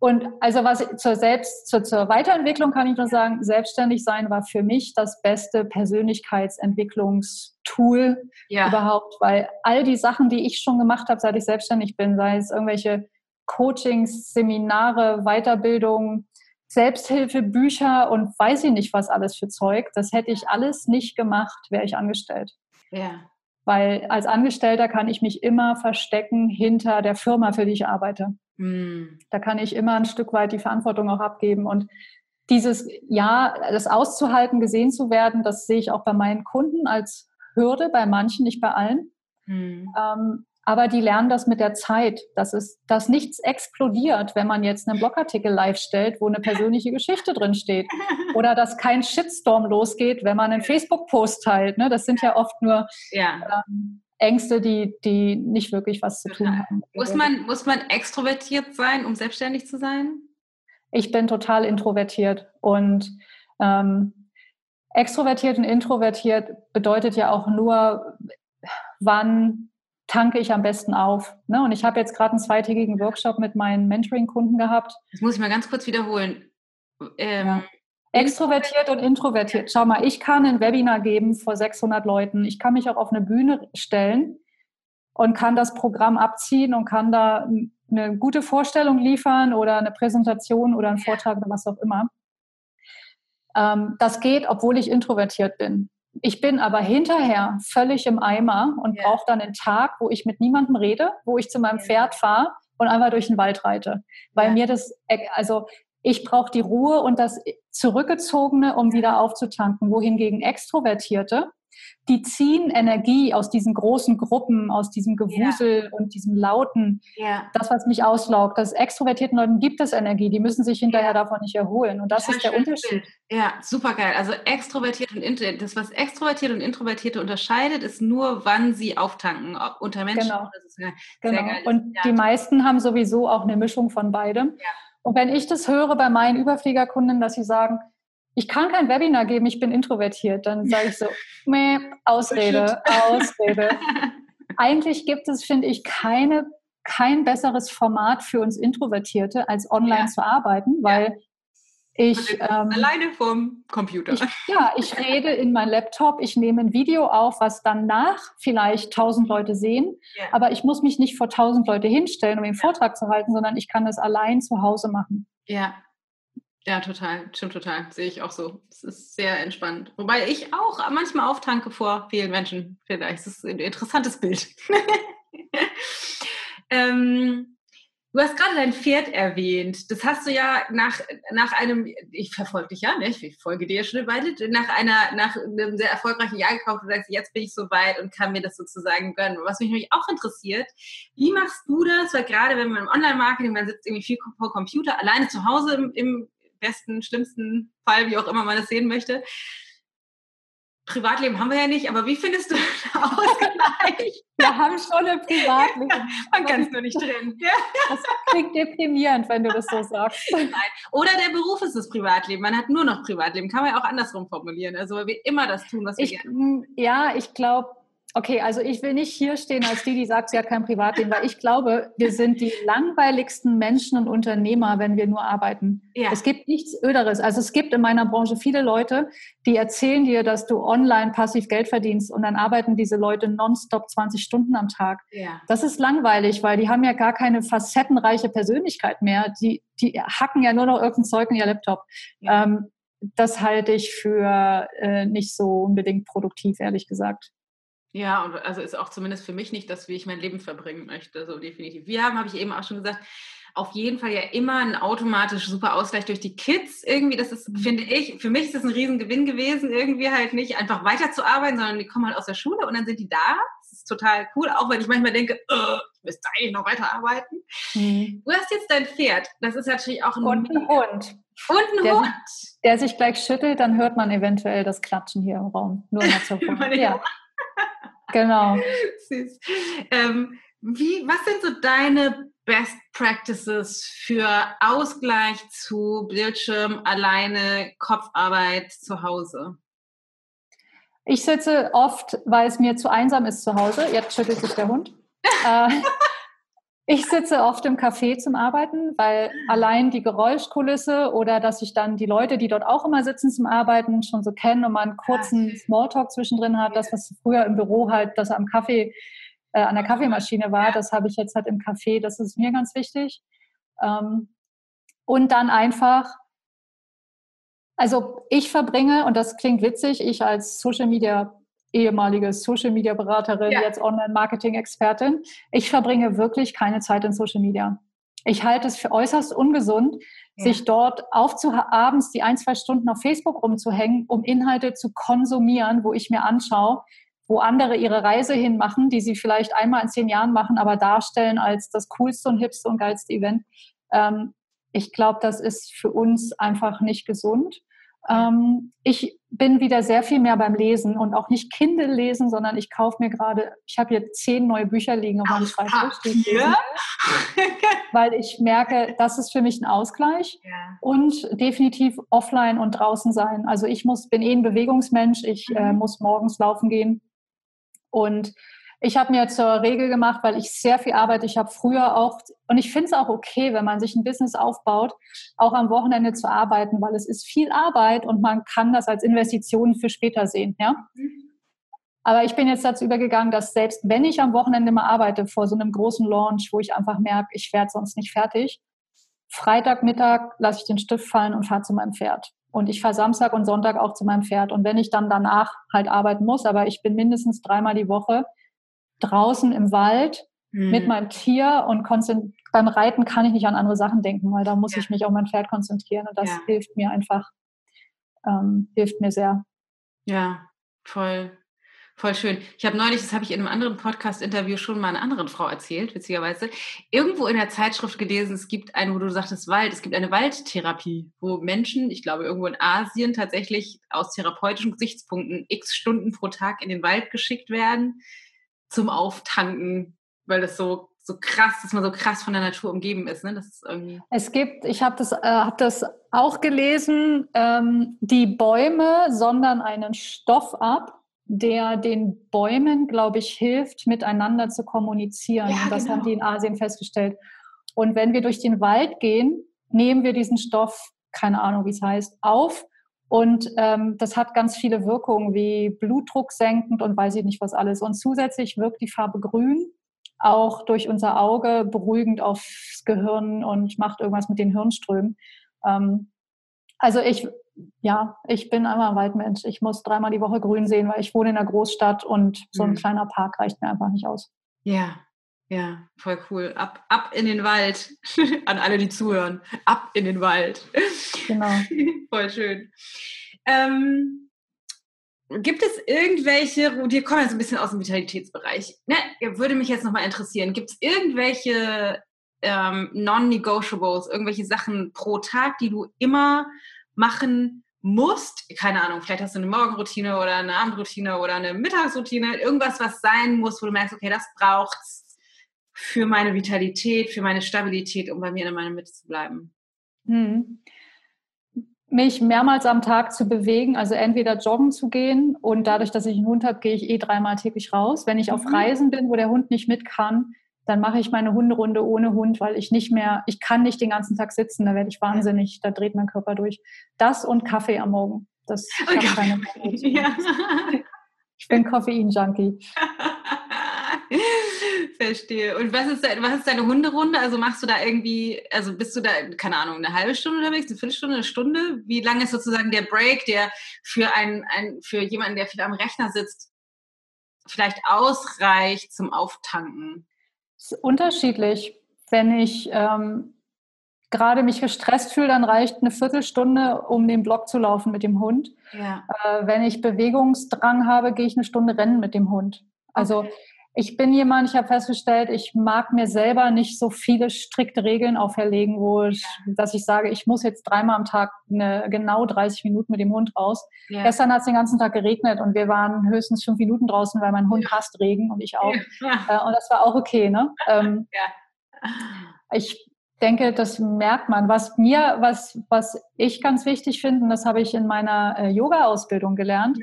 Speaker 2: und also was zur Selbst, zur, zur Weiterentwicklung kann ich nur sagen, selbstständig sein war für mich das beste Persönlichkeitsentwicklungstool ja. überhaupt, weil all die Sachen, die ich schon gemacht habe, seit ich selbstständig bin, sei es irgendwelche Coachings, Seminare, Weiterbildung, Selbsthilfebücher und weiß ich nicht was alles für Zeug. Das hätte ich alles nicht gemacht, wäre ich angestellt. Ja. Weil als Angestellter kann ich mich immer verstecken hinter der Firma, für die ich arbeite. Mhm. Da kann ich immer ein Stück weit die Verantwortung auch abgeben. Und dieses Ja, das auszuhalten, gesehen zu werden, das sehe ich auch bei meinen Kunden als Hürde, bei manchen, nicht bei allen. Mhm. Ähm, aber die lernen das mit der Zeit, dass, es, dass nichts explodiert, wenn man jetzt einen Blogartikel live stellt, wo eine persönliche Geschichte drin steht. Oder dass kein Shitstorm losgeht, wenn man einen Facebook-Post teilt. Ne? Das sind ja oft nur ja. Ähm, Ängste, die, die nicht wirklich was zu tun haben.
Speaker 1: Muss man, muss man extrovertiert sein, um selbstständig zu sein?
Speaker 2: Ich bin total introvertiert und ähm, extrovertiert und introvertiert bedeutet ja auch nur, wann tanke ich am besten auf. Ne? Und ich habe jetzt gerade einen zweitägigen Workshop mit meinen Mentoring-Kunden gehabt.
Speaker 1: Das muss ich mal ganz kurz wiederholen.
Speaker 2: Ähm, ja. Extrovertiert und introvertiert. Schau mal, ich kann ein Webinar geben vor 600 Leuten. Ich kann mich auch auf eine Bühne stellen und kann das Programm abziehen und kann da eine gute Vorstellung liefern oder eine Präsentation oder einen Vortrag oder was auch immer. Ähm, das geht, obwohl ich introvertiert bin. Ich bin aber hinterher völlig im Eimer und ja. brauche dann einen Tag, wo ich mit niemandem rede, wo ich zu meinem Pferd fahre und einfach durch den Wald reite. Weil ja. mir das, also ich brauche die Ruhe und das Zurückgezogene, um wieder aufzutanken. Wohingegen Extrovertierte die ziehen Energie aus diesen großen Gruppen, aus diesem Gewusel ja. und diesem Lauten. Ja. Das, was mich auslaugt. Das extrovertierten Leuten gibt es Energie, die müssen sich hinterher davon nicht erholen. Und das Total ist der Unterschied.
Speaker 1: Ja, super geil. Also extrovertiert und introvertiert. Das, was extrovertiert und introvertierte unterscheidet, ist nur, wann sie auftanken. Unter Menschen.
Speaker 2: Genau. genau. Und ja. die meisten haben sowieso auch eine Mischung von beidem. Und wenn ich das höre bei meinen Überfliegerkunden, dass sie sagen, ich kann kein Webinar geben, ich bin introvertiert. Dann sage ich so, meh, Ausrede, Ausrede. Eigentlich gibt es, finde ich, keine, kein besseres Format für uns Introvertierte, als online ja. zu arbeiten, weil ich
Speaker 1: ähm, alleine vom Computer.
Speaker 2: Ich, ja, ich rede in mein Laptop, ich nehme ein Video auf, was danach vielleicht tausend Leute sehen, ja. aber ich muss mich nicht vor tausend Leute hinstellen, um den Vortrag zu halten, sondern ich kann das allein zu Hause machen.
Speaker 1: Ja, ja, total. Stimmt total. Sehe ich auch so. Es ist sehr entspannt. Wobei ich auch manchmal auftanke vor vielen Menschen. Vielleicht ist es ein interessantes Bild. Ähm, Du hast gerade dein Pferd erwähnt. Das hast du ja nach, nach einem, ich verfolge dich ja, ne? ich folge dir ja schon eine Weile, nach, einer, nach einem sehr erfolgreichen Jahr gekauft und sagst, jetzt bin ich so weit und kann mir das sozusagen gönnen. Was mich nämlich auch interessiert, wie machst du das? Weil gerade wenn man im Online-Marketing, man sitzt irgendwie viel vor Computer, alleine zu Hause im, im besten, schlimmsten Fall, wie auch immer man das sehen möchte, Privatleben haben wir ja nicht, aber wie findest du Ausgleich?
Speaker 2: Wir haben schon ein Privatleben. Ja,
Speaker 1: man kann es nur nicht trennen.
Speaker 2: Das klingt deprimierend, wenn du das so sagst. Nein.
Speaker 1: Oder der Beruf ist das Privatleben. Man hat nur noch Privatleben. Kann man ja auch andersrum formulieren. Also weil wir immer das tun, was wir
Speaker 2: ich, gerne. Ja, ich glaube, Okay, also ich will nicht hier stehen als die, die sagt, sie hat kein Privatleben, weil ich glaube, wir sind die langweiligsten Menschen und Unternehmer, wenn wir nur arbeiten. Ja. Es gibt nichts Öderes. Also es gibt in meiner Branche viele Leute, die erzählen dir, dass du online passiv Geld verdienst und dann arbeiten diese Leute nonstop 20 Stunden am Tag. Ja. Das ist langweilig, weil die haben ja gar keine facettenreiche Persönlichkeit mehr. Die, die hacken ja nur noch irgendein Zeug in ihr Laptop. Ja. Ähm, das halte ich für äh, nicht so unbedingt produktiv, ehrlich gesagt.
Speaker 1: Ja, und also ist auch zumindest für mich nicht das, wie ich mein Leben verbringen möchte, so definitiv. Wir haben, habe ich eben auch schon gesagt, auf jeden Fall ja immer ein automatisch super Ausgleich durch die Kids. Irgendwie, das ist, finde ich, für mich ist das ein Riesengewinn gewesen, irgendwie halt nicht einfach weiterzuarbeiten, sondern die kommen halt aus der Schule und dann sind die da. Das ist total cool, auch wenn ich manchmal denke, uh, ich müsste eigentlich noch weiterarbeiten. Mhm. Du hast jetzt dein Pferd, das ist natürlich auch ein
Speaker 2: Und ein Hund.
Speaker 1: Und ein
Speaker 2: der,
Speaker 1: Hund.
Speaker 2: Der sich gleich schüttelt, dann hört man eventuell das Klatschen hier im Raum. Nur mal zur ja. Genau.
Speaker 1: Süß. Ähm, wie, was sind so deine Best Practices für Ausgleich zu Bildschirm, alleine, Kopfarbeit zu Hause?
Speaker 2: Ich sitze oft, weil es mir zu einsam ist zu Hause. Jetzt schüttelt sich der Hund. äh, ich sitze oft im Café zum Arbeiten, weil allein die Geräuschkulisse oder dass ich dann die Leute, die dort auch immer sitzen zum Arbeiten, schon so kennen und man einen kurzen Smalltalk zwischendrin hat. Das, was früher im Büro halt, dass er am Kaffee, äh, an der Kaffeemaschine war, das habe ich jetzt halt im Café. Das ist mir ganz wichtig. Ähm, und dann einfach, also ich verbringe, und das klingt witzig, ich als Social Media ehemalige Social Media Beraterin, ja. jetzt Online Marketing Expertin. Ich verbringe wirklich keine Zeit in Social Media. Ich halte es für äußerst ungesund, ja. sich dort abends die ein, zwei Stunden auf Facebook rumzuhängen, um Inhalte zu konsumieren, wo ich mir anschaue, wo andere ihre Reise hinmachen, die sie vielleicht einmal in zehn Jahren machen, aber darstellen als das coolste und hipste und geilste Event. Ähm, ich glaube, das ist für uns einfach nicht gesund. Ähm, ich bin wieder sehr viel mehr beim Lesen und auch nicht Kindle lesen, sondern ich kaufe mir gerade, ich habe hier zehn neue Bücher liegen auf meinem Schreibtisch. weil ich merke, das ist für mich ein Ausgleich ja. und definitiv offline und draußen sein. Also ich muss, bin eh ein Bewegungsmensch, ich äh, mhm. muss morgens laufen gehen und ich habe mir zur Regel gemacht, weil ich sehr viel arbeite. Ich habe früher auch, und ich finde es auch okay, wenn man sich ein Business aufbaut, auch am Wochenende zu arbeiten, weil es ist viel Arbeit und man kann das als Investition für später sehen. Ja? Aber ich bin jetzt dazu übergegangen, dass selbst wenn ich am Wochenende mal arbeite vor so einem großen Launch, wo ich einfach merke, ich werde sonst nicht fertig, Freitagmittag lasse ich den Stift fallen und fahre zu meinem Pferd. Und ich fahre Samstag und Sonntag auch zu meinem Pferd. Und wenn ich dann danach halt arbeiten muss, aber ich bin mindestens dreimal die Woche draußen im Wald mhm. mit meinem Tier und beim Reiten kann ich nicht an andere Sachen denken, weil da muss ja. ich mich auf mein Pferd konzentrieren und das ja. hilft mir einfach, ähm, hilft mir sehr.
Speaker 1: Ja, voll. Voll schön. Ich habe neulich, das habe ich in einem anderen Podcast-Interview schon mal einer anderen Frau erzählt, witzigerweise, irgendwo in der Zeitschrift gelesen, es gibt eine, wo du sagtest Wald, es gibt eine Waldtherapie, wo Menschen, ich glaube irgendwo in Asien, tatsächlich aus therapeutischen Gesichtspunkten x Stunden pro Tag in den Wald geschickt werden, zum Auftanken, weil das so so krass, dass man so krass von der Natur umgeben ist. Ne? Das ist irgendwie
Speaker 2: es gibt, ich habe das, äh, hab das auch gelesen, ähm, die Bäume sondern einen Stoff ab, der den Bäumen, glaube ich, hilft, miteinander zu kommunizieren. Ja, das genau. haben die in Asien festgestellt. Und wenn wir durch den Wald gehen, nehmen wir diesen Stoff, keine Ahnung, wie es heißt, auf und ähm, das hat ganz viele Wirkungen wie Blutdruck senkend und weiß ich nicht was alles. Und zusätzlich wirkt die Farbe grün auch durch unser Auge beruhigend aufs Gehirn und macht irgendwas mit den Hirnströmen. Ähm, also ich, ja, ich bin einmal ein Waldmensch. Ich muss dreimal die Woche grün sehen, weil ich wohne in einer Großstadt und so ein mhm. kleiner Park reicht mir einfach nicht aus.
Speaker 1: Ja, Ja, voll cool. Ab, ab in den Wald. An alle, die zuhören. Ab in den Wald.
Speaker 2: Genau.
Speaker 1: voll schön. Ähm, gibt es irgendwelche, wir kommen jetzt ein bisschen aus dem Vitalitätsbereich, ne? würde mich jetzt nochmal interessieren, gibt es irgendwelche ähm, Non-Negotiables, irgendwelche Sachen pro Tag, die du immer machen musst, keine Ahnung, vielleicht hast du eine Morgenroutine oder eine Abendroutine oder eine Mittagsroutine, irgendwas, was sein muss, wo du merkst, okay, das braucht's für meine Vitalität, für meine Stabilität, um bei mir in meiner Mitte zu bleiben.
Speaker 2: Hm. Mich mehrmals am Tag zu bewegen, also entweder joggen zu gehen und dadurch, dass ich einen Hund habe, gehe ich eh dreimal täglich raus. Wenn ich auf mhm. Reisen bin, wo der Hund nicht mit kann, dann mache ich meine Hunderunde ohne Hund, weil ich nicht mehr, ich kann nicht den ganzen Tag sitzen, da werde ich wahnsinnig, da dreht mein Körper durch. Das und Kaffee am Morgen. Das
Speaker 1: ich keine ja.
Speaker 2: Ich bin Koffein-Junkie.
Speaker 1: Verstehe. Und was ist, was ist deine Hunderunde? Also machst du da irgendwie, also bist du da, keine Ahnung, eine halbe Stunde unterwegs, eine Viertelstunde, eine Stunde? Wie lange ist sozusagen der Break, der für, ein, ein, für jemanden, der viel am Rechner sitzt, vielleicht ausreicht zum Auftanken?
Speaker 2: ist unterschiedlich. Wenn ich ähm, gerade mich gestresst fühle, dann reicht eine Viertelstunde, um den Block zu laufen mit dem Hund. Ja. Äh, wenn ich Bewegungsdrang habe, gehe ich eine Stunde rennen mit dem Hund. Also okay ich bin jemand, ich habe festgestellt, ich mag mir selber nicht so viele strikte Regeln auferlegen, wo ich, dass ich sage, ich muss jetzt dreimal am Tag eine, genau 30 Minuten mit dem Hund raus. Ja. Gestern hat es den ganzen Tag geregnet und wir waren höchstens fünf Minuten draußen, weil mein Hund ja. hasst Regen und ich auch. Ja. Äh, und das war auch okay. Ne? Ähm, ich denke, das merkt man. Was mir, was, was ich ganz wichtig finde, und das habe ich in meiner äh, Yoga-Ausbildung gelernt,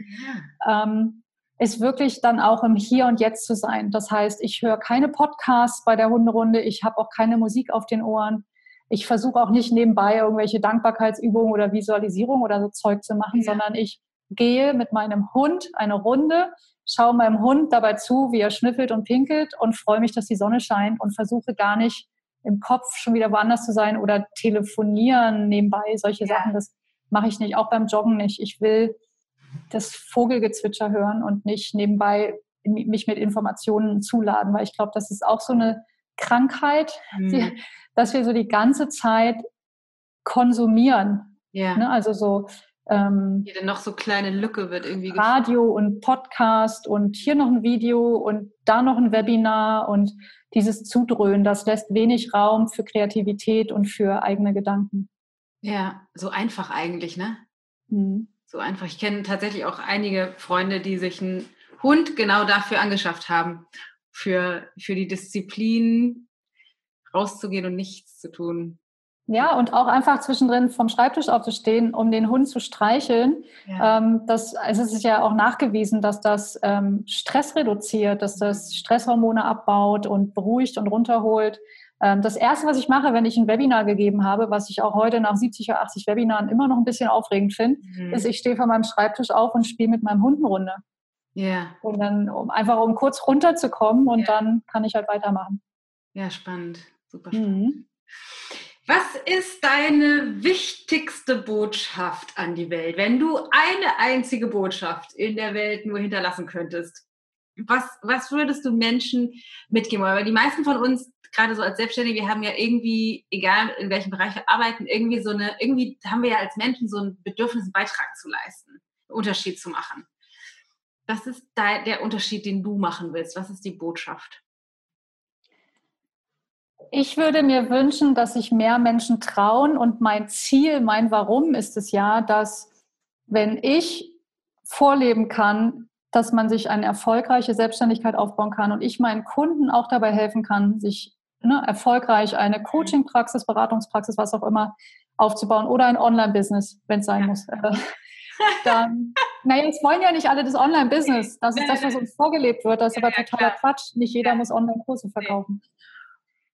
Speaker 2: ähm, ist wirklich dann auch im Hier und Jetzt zu sein. Das heißt, ich höre keine Podcasts bei der Hunderunde, ich habe auch keine Musik auf den Ohren. Ich versuche auch nicht nebenbei irgendwelche Dankbarkeitsübungen oder Visualisierung oder so Zeug zu machen, ja. sondern ich gehe mit meinem Hund eine Runde, schaue meinem Hund dabei zu, wie er schnüffelt und pinkelt und freue mich, dass die Sonne scheint und versuche gar nicht im Kopf schon wieder woanders zu sein oder telefonieren nebenbei, solche ja. Sachen, das mache ich nicht, auch beim Joggen nicht. Ich will das Vogelgezwitscher hören und nicht nebenbei mich mit Informationen zuladen, weil ich glaube, das ist auch so eine Krankheit, mhm. dass wir so die ganze Zeit konsumieren. Ja. Ne? Also so
Speaker 1: ähm, Jede noch so kleine Lücke wird irgendwie
Speaker 2: Radio und Podcast und hier noch ein Video und da noch ein Webinar und dieses Zudröhnen, das lässt wenig Raum für Kreativität und für eigene Gedanken.
Speaker 1: Ja, so einfach eigentlich, ne? Mhm so einfach. Ich kenne tatsächlich auch einige Freunde, die sich einen Hund genau dafür angeschafft haben, für, für die Disziplin rauszugehen und nichts zu tun.
Speaker 2: Ja, und auch einfach zwischendrin vom Schreibtisch aufzustehen, um den Hund zu streicheln. Ja. Ähm, das, also es ist ja auch nachgewiesen, dass das ähm, Stress reduziert, dass das Stresshormone abbaut und beruhigt und runterholt. Ähm, das Erste, was ich mache, wenn ich ein Webinar gegeben habe, was ich auch heute nach 70 oder 80 Webinaren immer noch ein bisschen aufregend finde, mhm. ist, ich stehe von meinem Schreibtisch auf und spiele mit meinem Hund eine Runde. Ja. Yeah. Und dann um, einfach um kurz runterzukommen und yeah. dann kann ich halt weitermachen.
Speaker 1: Ja, spannend. Super spannend. Mhm. Was ist deine wichtigste Botschaft an die Welt? Wenn du eine einzige Botschaft in der Welt nur hinterlassen könntest, was, was würdest du Menschen mitgeben? Weil die meisten von uns gerade so als Selbstständige, wir haben ja irgendwie, egal in welchem Bereich wir arbeiten, irgendwie so eine, irgendwie haben wir ja als Menschen so ein Bedürfnis, einen Beitrag zu leisten, einen Unterschied zu machen. Was ist da der Unterschied, den du machen willst? Was ist die Botschaft?
Speaker 2: Ich würde mir wünschen, dass sich mehr Menschen trauen und mein Ziel, mein Warum ist es ja, dass wenn ich vorleben kann, dass man sich eine erfolgreiche Selbstständigkeit aufbauen kann und ich meinen Kunden auch dabei helfen kann, sich ne, erfolgreich eine Coaching-Praxis, Beratungspraxis, was auch immer, aufzubauen oder ein Online-Business, wenn es sein ja. muss. Äh, dann, naja, es wollen ja nicht alle das Online-Business. Das ist das, was uns vorgelebt wird. Das ist aber totaler Quatsch. Nicht jeder muss Online-Kurse verkaufen.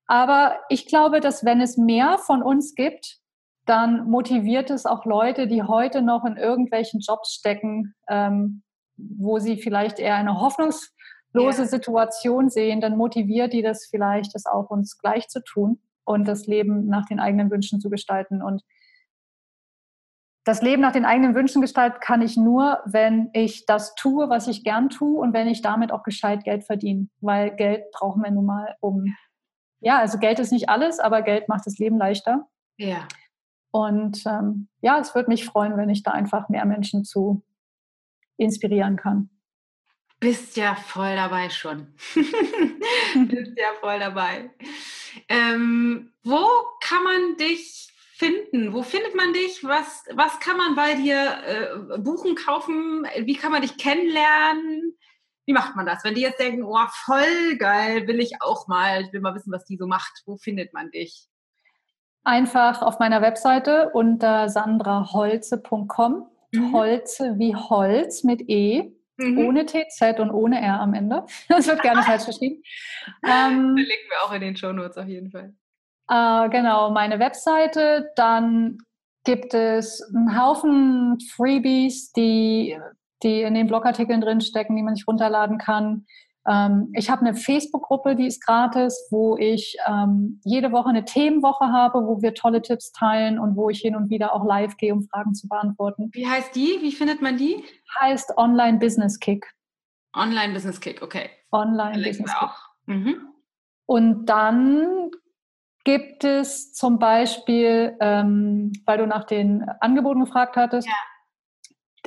Speaker 2: Aber ich glaube, dass wenn es mehr von uns gibt, dann motiviert es auch Leute, die heute noch in irgendwelchen Jobs stecken, ähm, wo sie vielleicht eher eine Hoffnungs lose ja. Situation sehen, dann motiviert die das vielleicht, das auch uns gleich zu tun und das Leben nach den eigenen Wünschen zu gestalten. Und das Leben nach den eigenen Wünschen gestalten kann ich nur, wenn ich das tue, was ich gern tue und wenn ich damit auch gescheit Geld verdiene. Weil Geld brauchen wir nun mal um. Ja, also Geld ist nicht alles, aber Geld macht das Leben leichter.
Speaker 1: Ja.
Speaker 2: Und ähm, ja, es würde mich freuen, wenn ich da einfach mehr Menschen zu inspirieren kann.
Speaker 1: Bist ja voll dabei schon. Bist ja voll dabei. Ähm, wo kann man dich finden? Wo findet man dich? Was, was kann man bei dir äh, buchen, kaufen? Wie kann man dich kennenlernen? Wie macht man das? Wenn die jetzt denken, oh, voll geil, will ich auch mal, ich will mal wissen, was die so macht. Wo findet man dich?
Speaker 2: Einfach auf meiner Webseite unter sandraholze.com. Mhm. Holze wie Holz mit E, mhm. ohne TZ und ohne R am Ende. Das wird gerne falsch geschrieben.
Speaker 1: Ähm, Verlinken wir auch in den Show Notes auf jeden Fall.
Speaker 2: Äh, genau, meine Webseite. Dann gibt es einen Haufen Freebies, die, die in den Blogartikeln drinstecken, die man sich runterladen kann. Ähm, ich habe eine Facebook-Gruppe, die ist gratis, wo ich ähm, jede Woche eine Themenwoche habe, wo wir tolle Tipps teilen und wo ich hin und wieder auch live gehe, um Fragen zu beantworten.
Speaker 1: Wie heißt die? Wie findet man die?
Speaker 2: Heißt Online Business Kick.
Speaker 1: Online Business Kick, okay.
Speaker 2: Online Business Kick. Mhm. Und dann gibt es zum Beispiel, ähm, weil du nach den Angeboten gefragt hattest,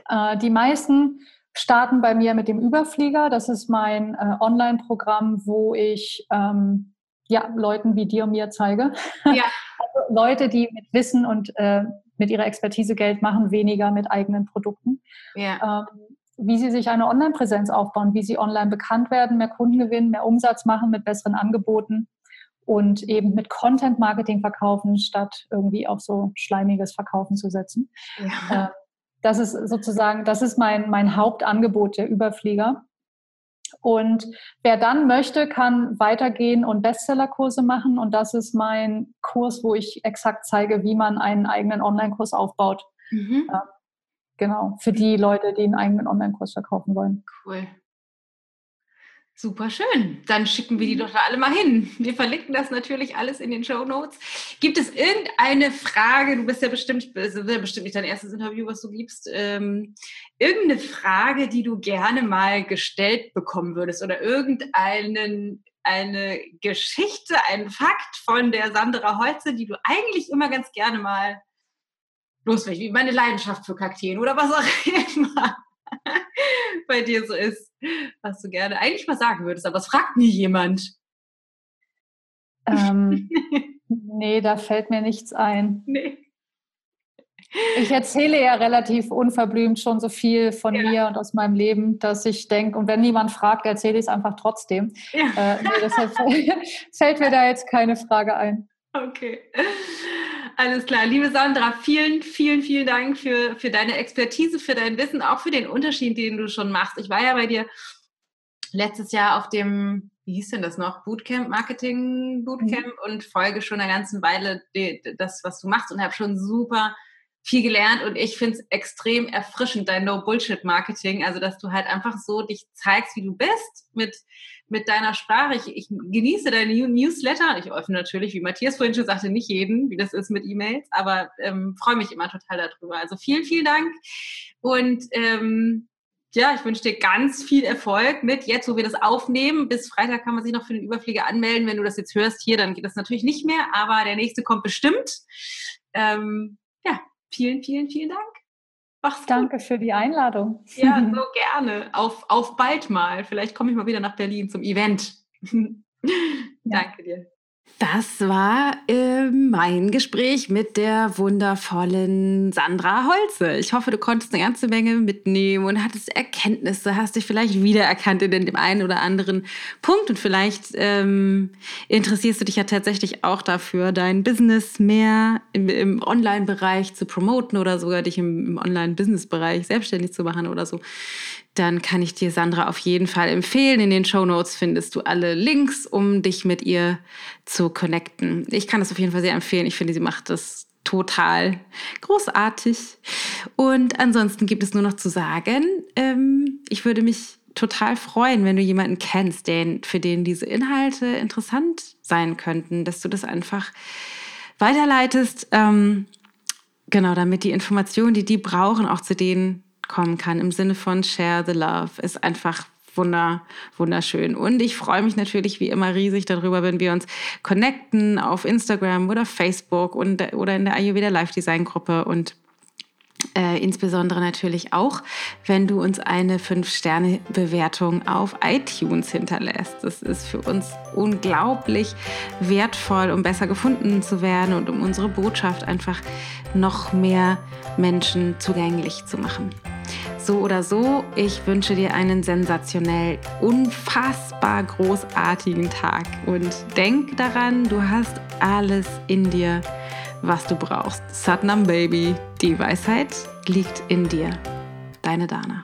Speaker 2: ja. äh, die meisten starten bei mir mit dem Überflieger. Das ist mein äh, Online-Programm, wo ich ähm, ja, Leuten wie dir und mir zeige. Ja. also Leute, die mit Wissen und äh, mit ihrer Expertise Geld machen, weniger mit eigenen Produkten. Ja. Ähm, wie sie sich eine Online-Präsenz aufbauen, wie sie online bekannt werden, mehr Kunden gewinnen, mehr Umsatz machen mit besseren Angeboten und eben mit Content-Marketing verkaufen, statt irgendwie auf so schleimiges Verkaufen zu setzen. Ja. Äh, das ist sozusagen, das ist mein, mein Hauptangebot der Überflieger. Und wer dann möchte, kann weitergehen und Bestsellerkurse machen. Und das ist mein Kurs, wo ich exakt zeige, wie man einen eigenen Online-Kurs aufbaut. Mhm. Ja, genau, für die Leute, die einen eigenen Online-Kurs verkaufen wollen.
Speaker 1: Cool. Super schön. Dann schicken wir die mhm. doch da alle mal hin. Wir verlinken das natürlich alles in den Show Notes. Gibt es irgendeine Frage? Du bist ja bestimmt, das ist ja bestimmt nicht dein erstes Interview, was du gibst. Ähm, irgendeine Frage, die du gerne mal gestellt bekommen würdest oder irgendeinen eine Geschichte, ein Fakt von der Sandra Holze, die du eigentlich immer ganz gerne mal loswächst, wie meine Leidenschaft für Kakteen oder was auch immer. bei dir so ist, was du gerne eigentlich mal sagen würdest, aber es fragt nie jemand.
Speaker 2: Ähm, nee, da fällt mir nichts ein. Nee. Ich erzähle ja relativ unverblümt schon so viel von ja. mir und aus meinem Leben, dass ich denke, und wenn niemand fragt, erzähle ich es einfach trotzdem. Ja. Äh, nee, deshalb fällt mir da jetzt keine Frage ein.
Speaker 1: Okay. Alles klar. Liebe Sandra, vielen, vielen, vielen Dank für, für deine Expertise, für dein Wissen, auch für den Unterschied, den du schon machst. Ich war ja bei dir letztes Jahr auf dem, wie hieß denn das noch, Bootcamp, Marketing Bootcamp mhm. und folge schon eine ganze Weile das, was du machst und habe schon super viel gelernt und ich finde es extrem erfrischend, dein No-Bullshit-Marketing, also dass du halt einfach so dich zeigst, wie du bist mit mit deiner Sprache. Ich, ich genieße deine Newsletter. Ich öffne natürlich, wie Matthias vorhin schon sagte, nicht jeden, wie das ist mit E-Mails, aber ähm, freue mich immer total darüber. Also vielen, vielen Dank. Und ähm, ja, ich wünsche dir ganz viel Erfolg mit jetzt, wo wir das aufnehmen. Bis Freitag kann man sich noch für den Überflieger anmelden. Wenn du das jetzt hörst hier, dann geht das natürlich nicht mehr, aber der nächste kommt bestimmt. Ähm, ja, vielen, vielen, vielen Dank.
Speaker 2: Mach's Danke für die Einladung.
Speaker 1: Ja, so gerne. Auf, auf bald mal. Vielleicht komme ich mal wieder nach Berlin zum Event. Danke dir. Das war äh, mein Gespräch mit der wundervollen Sandra Holze. Ich hoffe, du konntest eine ganze Menge mitnehmen und hattest Erkenntnisse, hast dich vielleicht wiedererkannt in dem einen oder anderen Punkt und vielleicht ähm, interessierst du dich ja tatsächlich auch dafür, dein Business mehr im, im Online-Bereich zu promoten oder sogar dich im, im Online-Business-Bereich selbstständig zu machen oder so dann kann ich dir Sandra auf jeden Fall empfehlen. In den Show Notes findest du alle Links, um dich mit ihr zu connecten. Ich kann das auf jeden Fall sehr empfehlen. Ich finde, sie macht das total großartig. Und ansonsten gibt es nur noch zu sagen, ähm, ich würde mich total freuen, wenn du jemanden kennst, den, für den diese Inhalte interessant sein könnten, dass du das einfach weiterleitest. Ähm, genau, damit die Information, die die brauchen, auch zu denen kommen kann. Im Sinne von Share the Love ist einfach wunder, wunderschön. Und ich freue mich natürlich wie immer riesig darüber, wenn wir uns connecten auf Instagram oder Facebook und, oder in der Ayurveda Live Design Gruppe und äh, insbesondere natürlich auch, wenn du uns eine 5-Sterne-Bewertung auf iTunes hinterlässt. Das ist für uns unglaublich wertvoll, um besser gefunden zu werden und um unsere Botschaft einfach noch mehr Menschen zugänglich zu machen. So oder so, ich wünsche dir einen sensationell, unfassbar großartigen Tag und denk daran, du hast alles in dir was du brauchst. Satnam Baby, die Weisheit liegt in dir. Deine Dana.